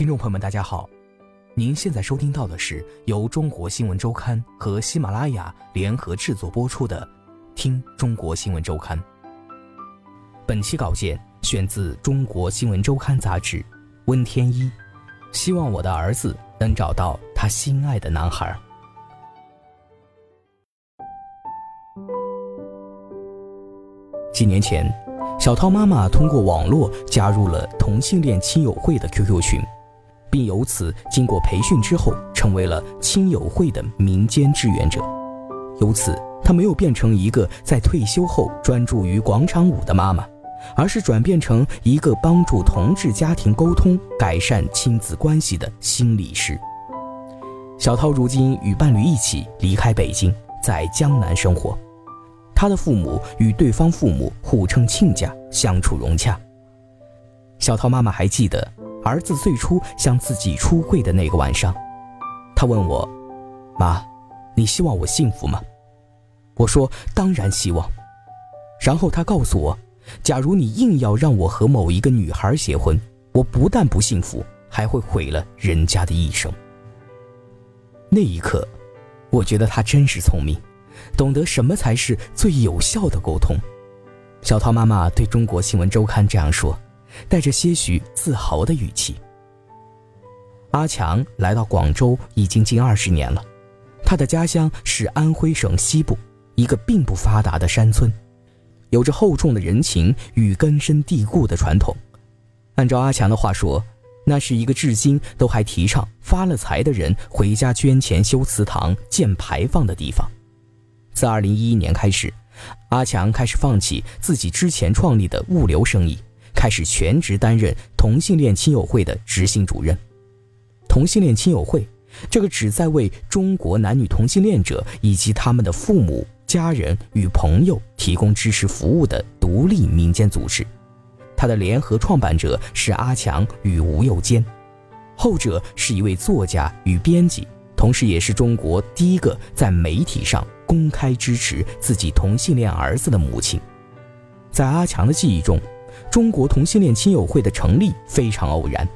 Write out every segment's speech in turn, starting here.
听众朋友们，大家好，您现在收听到的是由中国新闻周刊和喜马拉雅联合制作播出的《听中国新闻周刊》。本期稿件选自《中国新闻周刊》杂志，温天一。希望我的儿子能找到他心爱的男孩。几年前，小涛妈妈通过网络加入了同性恋亲友会的 QQ 群。并由此经过培训之后，成为了亲友会的民间志愿者。由此，她没有变成一个在退休后专注于广场舞的妈妈，而是转变成一个帮助同志家庭沟通、改善亲子关系的心理师。小涛如今与伴侣一起离开北京，在江南生活。他的父母与对方父母互称亲家，相处融洽。小涛妈妈还记得。儿子最初向自己出柜的那个晚上，他问我：“妈，你希望我幸福吗？”我说：“当然希望。”然后他告诉我：“假如你硬要让我和某一个女孩结婚，我不但不幸福，还会毁了人家的一生。”那一刻，我觉得他真是聪明，懂得什么才是最有效的沟通。小涛妈妈对中国新闻周刊这样说。带着些许自豪的语气。阿强来到广州已经近二十年了，他的家乡是安徽省西部一个并不发达的山村，有着厚重的人情与根深蒂固的传统。按照阿强的话说，那是一个至今都还提倡发了财的人回家捐钱修祠堂、建牌坊的地方。自二零一一年开始，阿强开始放弃自己之前创立的物流生意。开始全职担任同性恋亲友会的执行主任。同性恋亲友会，这个旨在为中国男女同性恋者以及他们的父母、家人与朋友提供支持服务的独立民间组织。它的联合创办者是阿强与吴又坚，后者是一位作家与编辑，同时也是中国第一个在媒体上公开支持自己同性恋儿子的母亲。在阿强的记忆中。中国同性恋亲友会的成立非常偶然，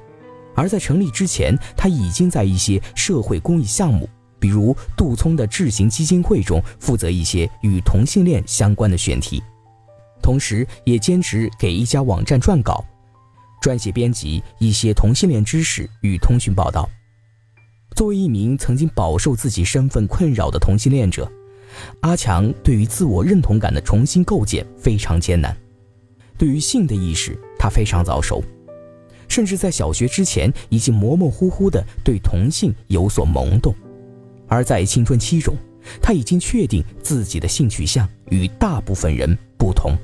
而在成立之前，他已经在一些社会公益项目，比如杜聪的智行基金会中负责一些与同性恋相关的选题，同时也兼职给一家网站撰稿，撰写编辑一些同性恋知识与通讯报道。作为一名曾经饱受自己身份困扰的同性恋者，阿强对于自我认同感的重新构建非常艰难。对于性的意识，他非常早熟，甚至在小学之前已经模模糊糊的对同性有所懵懂。而在青春期中，他已经确定自己的性取向与大部分人不同。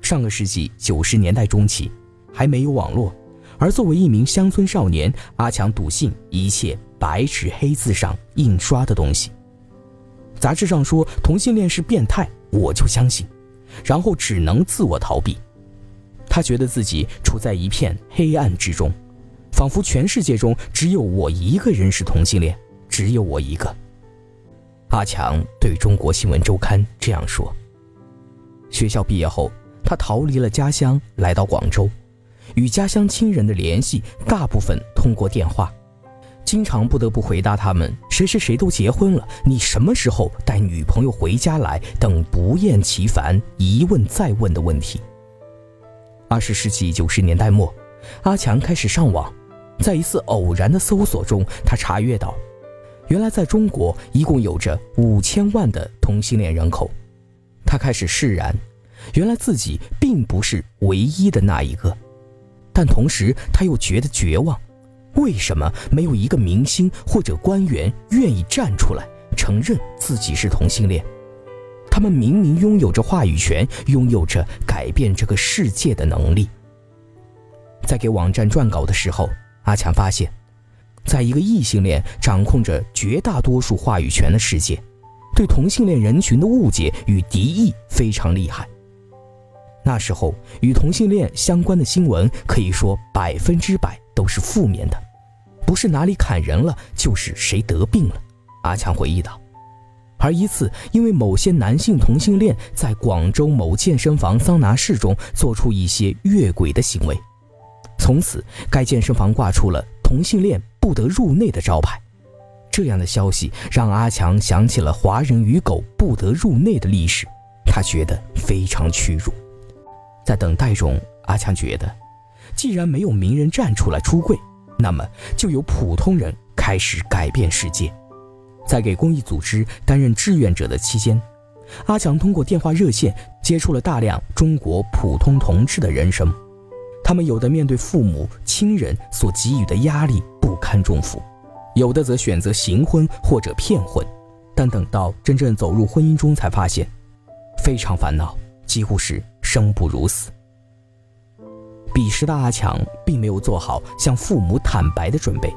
上个世纪九十年代中期，还没有网络，而作为一名乡村少年，阿强笃信一切白纸黑字上印刷的东西。杂志上说同性恋是变态，我就相信。然后只能自我逃避，他觉得自己处在一片黑暗之中，仿佛全世界中只有我一个人是同性恋，只有我一个。阿强对中国新闻周刊这样说。学校毕业后，他逃离了家乡，来到广州，与家乡亲人的联系大部分通过电话。经常不得不回答他们谁谁谁都结婚了，你什么时候带女朋友回家来等不厌其烦、一问再问的问题。二十世纪九十年代末，阿强开始上网，在一次偶然的搜索中，他查阅到，原来在中国一共有着五千万的同性恋人口。他开始释然，原来自己并不是唯一的那一个，但同时他又觉得绝望。为什么没有一个明星或者官员愿意站出来承认自己是同性恋？他们明明拥有着话语权，拥有着改变这个世界的能力。在给网站撰稿的时候，阿强发现，在一个异性恋掌控着绝大多数话语权的世界，对同性恋人群的误解与敌意非常厉害。那时候，与同性恋相关的新闻可以说百分之百都是负面的，不是哪里砍人了，就是谁得病了。阿强回忆道。而一次，因为某些男性同性恋在广州某健身房桑拿室中做出一些越轨的行为，从此该健身房挂出了同性恋不得入内的招牌。这样的消息让阿强想起了华人与狗不得入内的历史，他觉得非常屈辱。在等待中，阿强觉得，既然没有名人站出来出柜，那么就由普通人开始改变世界。在给公益组织担任志愿者的期间，阿强通过电话热线接触了大量中国普通同志的人生。他们有的面对父母亲人所给予的压力不堪重负，有的则选择行婚或者骗婚，但等到真正走入婚姻中，才发现非常烦恼，几乎是生不如死。彼时的阿强并没有做好向父母坦白的准备，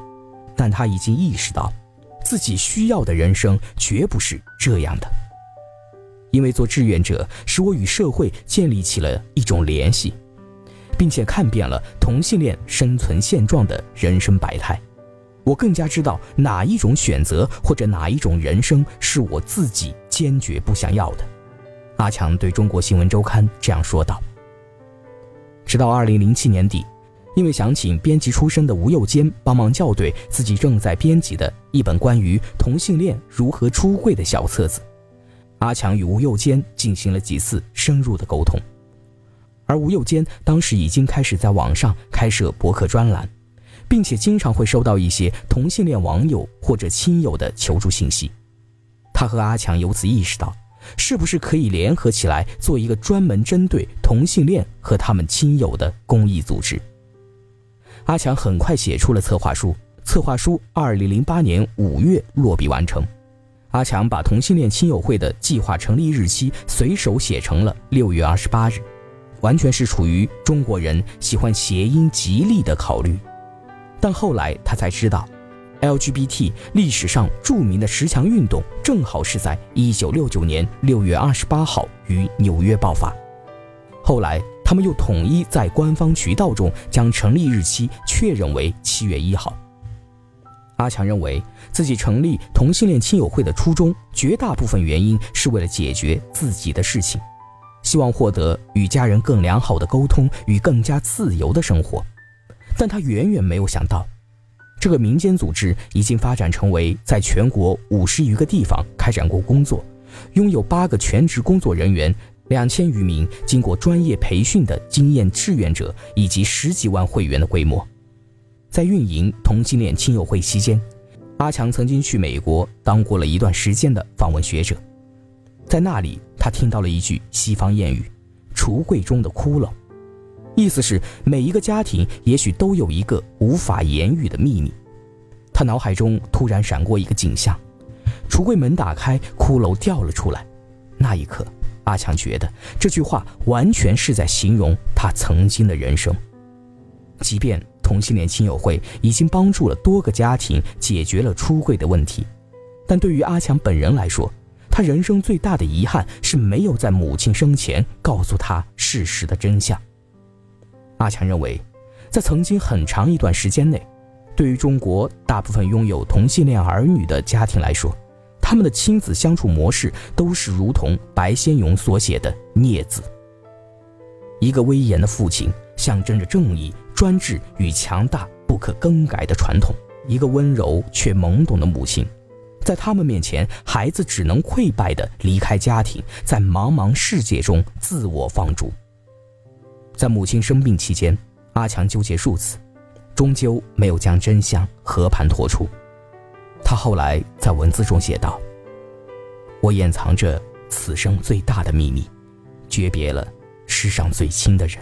但他已经意识到。自己需要的人生绝不是这样的，因为做志愿者使我与社会建立起了一种联系，并且看遍了同性恋生存现状的人生百态，我更加知道哪一种选择或者哪一种人生是我自己坚决不想要的。阿强对中国新闻周刊这样说道。直到二零零七年底。因为想请编辑出身的吴又坚帮忙校对自己正在编辑的一本关于同性恋如何出柜的小册子，阿强与吴又坚进行了几次深入的沟通，而吴又坚当时已经开始在网上开设博客专栏，并且经常会收到一些同性恋网友或者亲友的求助信息，他和阿强由此意识到，是不是可以联合起来做一个专门针对同性恋和他们亲友的公益组织。阿强很快写出了策划书，策划书二零零八年五月落笔完成。阿强把同性恋亲友会的计划成立日期随手写成了六月二十八日，完全是出于中国人喜欢谐音吉利的考虑。但后来他才知道，LGBT 历史上著名的十强运动正好是在一九六九年六月二十八号于纽约爆发。后来。他们又统一在官方渠道中将成立日期确认为七月一号。阿强认为自己成立同性恋亲友会的初衷，绝大部分原因是为了解决自己的事情，希望获得与家人更良好的沟通与更加自由的生活。但他远远没有想到，这个民间组织已经发展成为在全国五十余个地方开展过工作，拥有八个全职工作人员。两千余名经过专业培训的经验志愿者，以及十几万会员的规模，在运营同性恋亲友会期间，阿强曾经去美国当过了一段时间的访问学者，在那里他听到了一句西方谚语：“橱柜中的骷髅”，意思是每一个家庭也许都有一个无法言语的秘密。他脑海中突然闪过一个景象：橱柜门打开，骷髅掉了出来，那一刻。阿强觉得这句话完全是在形容他曾经的人生。即便同性恋亲友会已经帮助了多个家庭解决了出柜的问题，但对于阿强本人来说，他人生最大的遗憾是没有在母亲生前告诉他事实的真相。阿强认为，在曾经很长一段时间内，对于中国大部分拥有同性恋儿女的家庭来说，他们的亲子相处模式都是如同白先勇所写的“孽子”。一个威严的父亲象征着正义、专制与强大不可更改的传统；一个温柔却懵懂的母亲，在他们面前，孩子只能溃败地离开家庭，在茫茫世界中自我放逐。在母亲生病期间，阿强纠结数次，终究没有将真相和盘托出。他后来在文字中写道：“我掩藏着此生最大的秘密，诀别了世上最亲的人。”